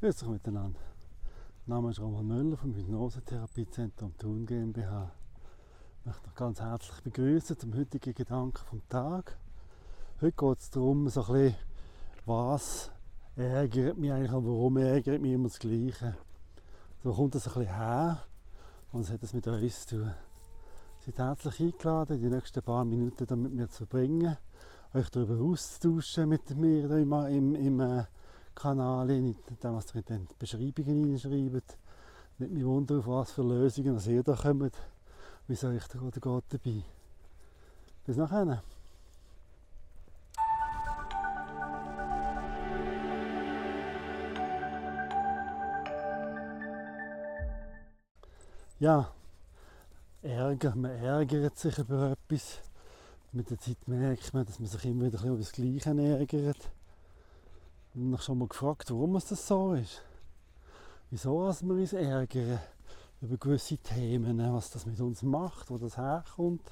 Grüß euch miteinander. Mein Name ist Roman Müller vom Hypnosetherapiezentrum Thun GmbH. Ich möchte euch ganz herzlich begrüßen zum heutigen Gedanken vom Tag. Heute geht es darum, so ein bisschen, was ärgert mich eigentlich und warum ärgert mich immer das Gleiche. So kommt das ein bisschen her und was hat das mit uns zu tun. Seid herzlich eingeladen, die nächsten paar Minuten mit mir zu verbringen, euch darüber auszutauschen mit mir im, im, im äh, Kanal, in dem, was ihr in die Beschreibungen hineinschreibt. Nicht mich wundern, auf was für Lösungen was ihr da kommt. Wie soll ich da geht dabei? Bis nachher. Ja, Ärger, man ärgert sich über etwas. Mit der Zeit merkt man, dass man sich immer wieder über das Gleiche ärgert. Und ich schon mal gefragt, warum es das so ist. Wieso wir uns ärgern über gewisse Themen, was das mit uns macht, wo das herkommt,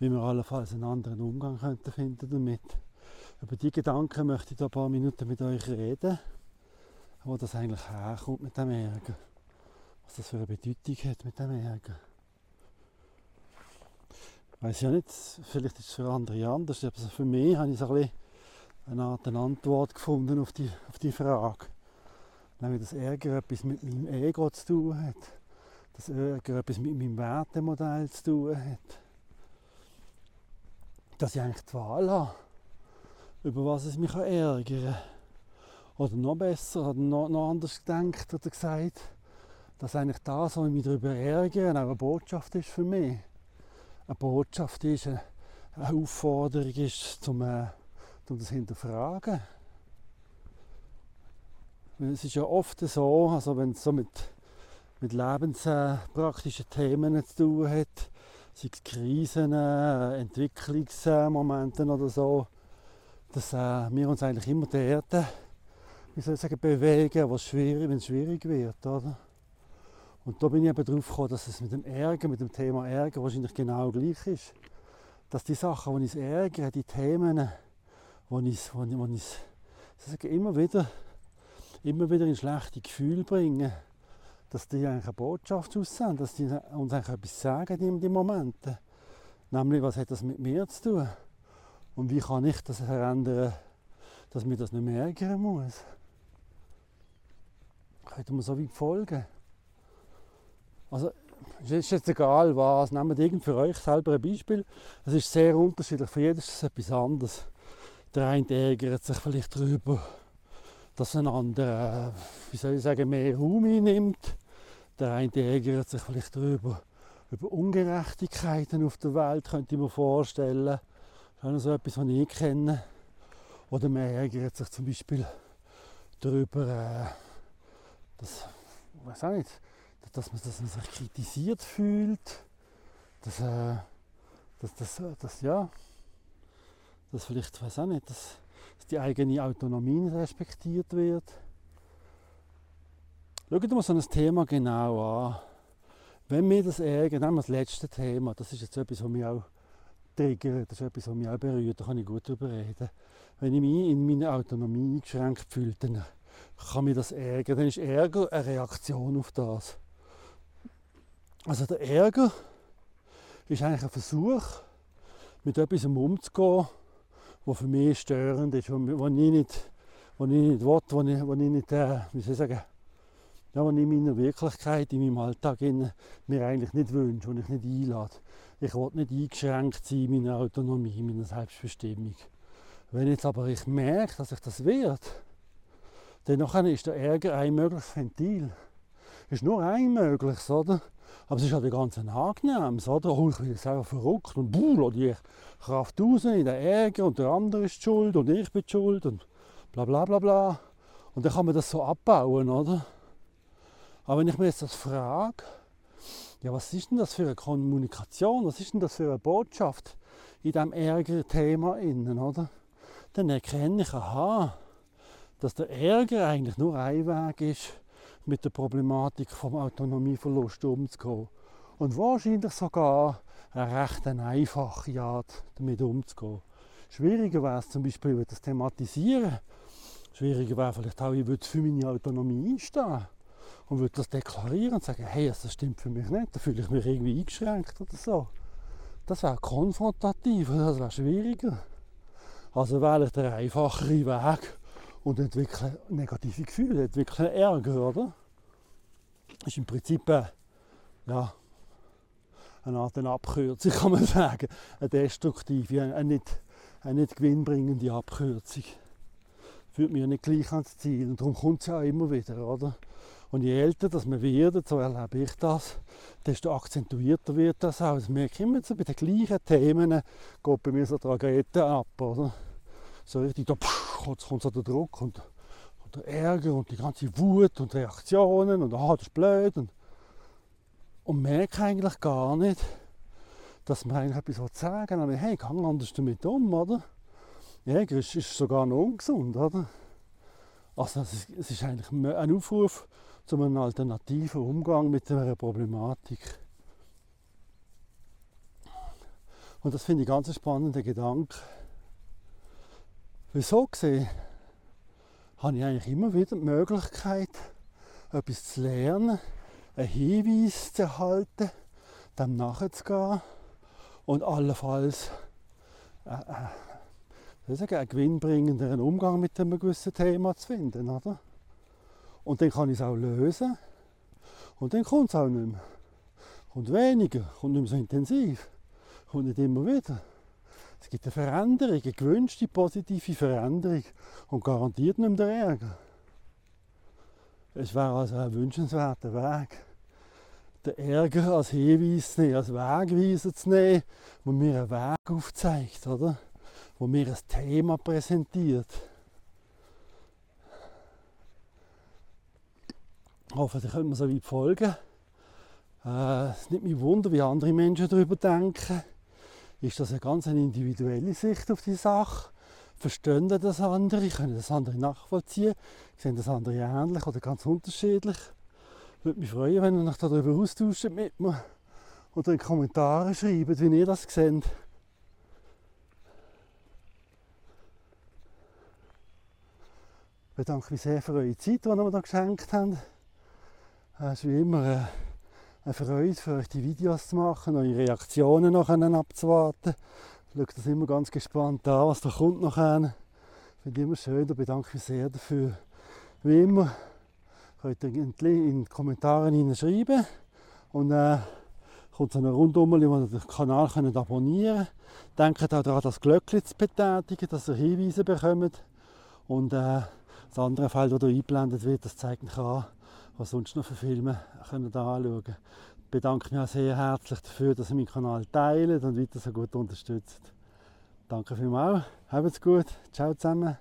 wie wir allenfalls einen anderen Umgang könnten finden damit. Über die Gedanken möchte ich da ein paar Minuten mit euch reden, wo das eigentlich herkommt mit dem Ärger. Was das für eine Bedeutung hat mit dem Ärger. Ich weiß ja nicht, vielleicht ist es für andere anders, aber für mich habe ich so ein bisschen eine Art eine Antwort gefunden auf die, auf die Frage. Nämlich, dass Ärger etwas mit meinem Ego zu tun hat. Dass Ärger etwas mit meinem Wertemodell zu tun hat. Dass ich eigentlich die Wahl habe, über was es mich ärgern kann. Oder noch besser, oder noch, noch anders gedacht oder gesagt, dass eigentlich das, was ich mich darüber ärgere, auch eine Botschaft ist für mich. Eine Botschaft ist, eine Aufforderung ist, zum äh, um das hinterfragen. Es ist ja oft so, also wenn es so mit, mit lebenspraktischen Themen zu tun hat, sei es Krisen, äh, Entwicklungsmomenten oder so, dass äh, wir uns eigentlich immer dort, wie soll ich sagen, bewegen, was schwierig, wenn es schwierig wird. Oder? Und da bin ich eben drauf gekommen, dass es mit dem Ärger, mit dem Thema Ärger wahrscheinlich genau gleich ist. Dass die Sachen, die uns ärgern, die Themen, wo ich, ich, wo ich sage, immer wieder immer wieder in schlechte Gefühle bringen, dass die eigentlich eine Botschaft aussehen, dass die uns eigentlich etwas sagen in den Momenten. Nämlich, was hat das mit mir zu tun? Und wie kann ich das verändern, dass mir das nicht mehr ärgern muss? Könnte man so weit folgen? Also, es ist jetzt egal was, nehmt irgend für euch selber ein Beispiel. Es ist sehr unterschiedlich, für jedes ist es etwas anderes. Der eine ärgert sich vielleicht darüber, dass ein anderer, wie soll ich sagen, mehr Raum einnimmt. Der eine ärgert sich vielleicht darüber, über Ungerechtigkeiten auf der Welt, könnte ich mir vorstellen. Das ist so etwas, was ich kenne. Oder man ärgert sich zum Beispiel darüber, äh, dass, weiß auch nicht, dass man, dass man sich kritisiert fühlt, dass, äh, dass, dass, dass, ja, dass vielleicht, weiß auch nicht, dass, dass die eigene Autonomie nicht respektiert wird. Schaut mal so ein Thema genau an. Wenn wir das ärgern, nehmen wir das letzte Thema, das ist jetzt etwas, was mich auch triggert, das ist etwas, was mich auch berührt, da kann ich gut darüber reden. Wenn ich mich in meiner Autonomie eingeschränkt fühle, dann kann mich das ärgern. Dann ist Ärger eine Reaktion auf das. Also der Ärger ist eigentlich ein Versuch, mit etwas umzugehen, was für mich störend ist, wo ich nicht, wo ich nicht will, wo ich, wo ich nicht, äh, wie soll ich sagen, ja, was ich in meiner Wirklichkeit, in meinem Alltag in, mir eigentlich nicht wünsche, und ich nicht einlade. Ich will nicht eingeschränkt sein in meiner Autonomie, in meiner Selbstbestimmung. Wenn jetzt aber ich merke, dass ich das wird, dann ist der Ärger ein mögliches Ventil. Ist nur ein mögliches, oder? Aber es ist halt ganz angenehm, oder? Oh, ich bin einfach verrückt und buh, die Kraft raus in den Ärger und der andere ist schuld und ich bin schuld und bla bla bla bla. Und dann kann man das so abbauen, oder? Aber wenn ich mir jetzt das frage, ja, was ist denn das für eine Kommunikation, was ist denn das für eine Botschaft in diesem Ärger-Thema innen, oder? Dann erkenne ich, aha, dass der Ärger eigentlich nur ein Weg ist, mit der Problematik vom Autonomieverlust umzugehen. Und wahrscheinlich sogar eine recht einfache Art, damit umzugehen. Schwieriger wäre es zum Beispiel, wenn das thematisieren. Schwieriger wäre vielleicht auch, ich würde für meine Autonomie einstehen und würde das deklarieren und sagen, hey, das stimmt für mich nicht, da fühle ich mich irgendwie eingeschränkt oder so. Das wäre konfrontativ, das wäre schwieriger. Also wähle ich den einfacheren Weg und entwickle negative Gefühle, entwickle Ärger, oder? Das ist im Prinzip äh, ja, eine Art eine Abkürzung, kann man sagen. Eine destruktive, eine nicht, eine nicht gewinnbringende Abkürzung. Führt ja nicht gleich ans Ziel. Und darum kommt es ja auch immer wieder, oder? Und je älter dass man wird, so erlebe ich das, desto akzentuierter wird das auch. Das merke ich immer so bei den gleichen Themen, geht bei mir so Trageten ab, oder? So richtig, da kommt, kommt so der Druck und, und der Ärger und die ganze Wut und Reaktionen und ah, das ist blöd. Und, und merke eigentlich gar nicht, dass man eigentlich etwas sagen will. Hey, gang anders damit um, oder? Ärger ist, ist sogar noch ungesund, oder? Also es ist, es ist eigentlich ein Aufruf zu einem alternativen Umgang mit dieser Problematik. Und das finde ich ganz spannender Gedanke. Wieso gesehen habe ich eigentlich immer wieder die Möglichkeit, etwas zu lernen, einen Hinweis zu erhalten, dem nachzugehen und allenfalls äh, äh, einen gewinnbringenden Umgang mit einem gewissen Thema zu finden. Oder? Und dann kann ich es auch lösen. Und dann kommt es auch nicht mehr. Kommt weniger, kommt nicht mehr so intensiv. Kommt nicht immer wieder. Es gibt eine Veränderung, eine gewünschte positive Veränderung und garantiert nicht mehr der Ärger. Es wäre also ein wünschenswerter Weg, den Ärger als Hinweis zu nehmen, als Wegweiser zu nehmen, wo mir einen Weg aufzeigt, oder? wo mir ein Thema präsentiert. Hoffentlich können wir so weit folgen. Äh, es nimmt mich Wunder, wie andere Menschen darüber denken. Ist das eine ganz individuelle Sicht auf die Sache? Verstehen das andere? Können das andere nachvollziehen? Sehen das andere ähnlich oder ganz unterschiedlich? Ich würde mich freuen, wenn ihr euch darüber austauscht mit mir oder in die Kommentare schreibt, wie ihr das seht. Ich bedanke mich sehr für eure Zeit, die ihr mir da geschenkt habt. Es ist wie immer äh, eine Freude für euch die Videos zu machen, eure Reaktionen nachher abzuwarten. Ich schaue das immer ganz gespannt an, was da kommt nachher. Ich finde immer schön, da bedanke ich mich sehr dafür. Wie immer könnt ihr in die Kommentare schreiben und äh, kommt so eine Rundum, wo ihr den Kanal könnt abonnieren könnt. Denkt auch daran, das Glöckchen zu betätigen, dass ihr Hinweise bekommt. Und äh, das andere Feld, das hier eingeblendet wird, das zeigt euch an, was sonst noch für Filme können da anschauen können. Ich bedanke mich auch sehr herzlich dafür, dass ihr meinen Kanal teilt und weiter so gut unterstützt. Danke vielmals, habt's gut, ciao zusammen.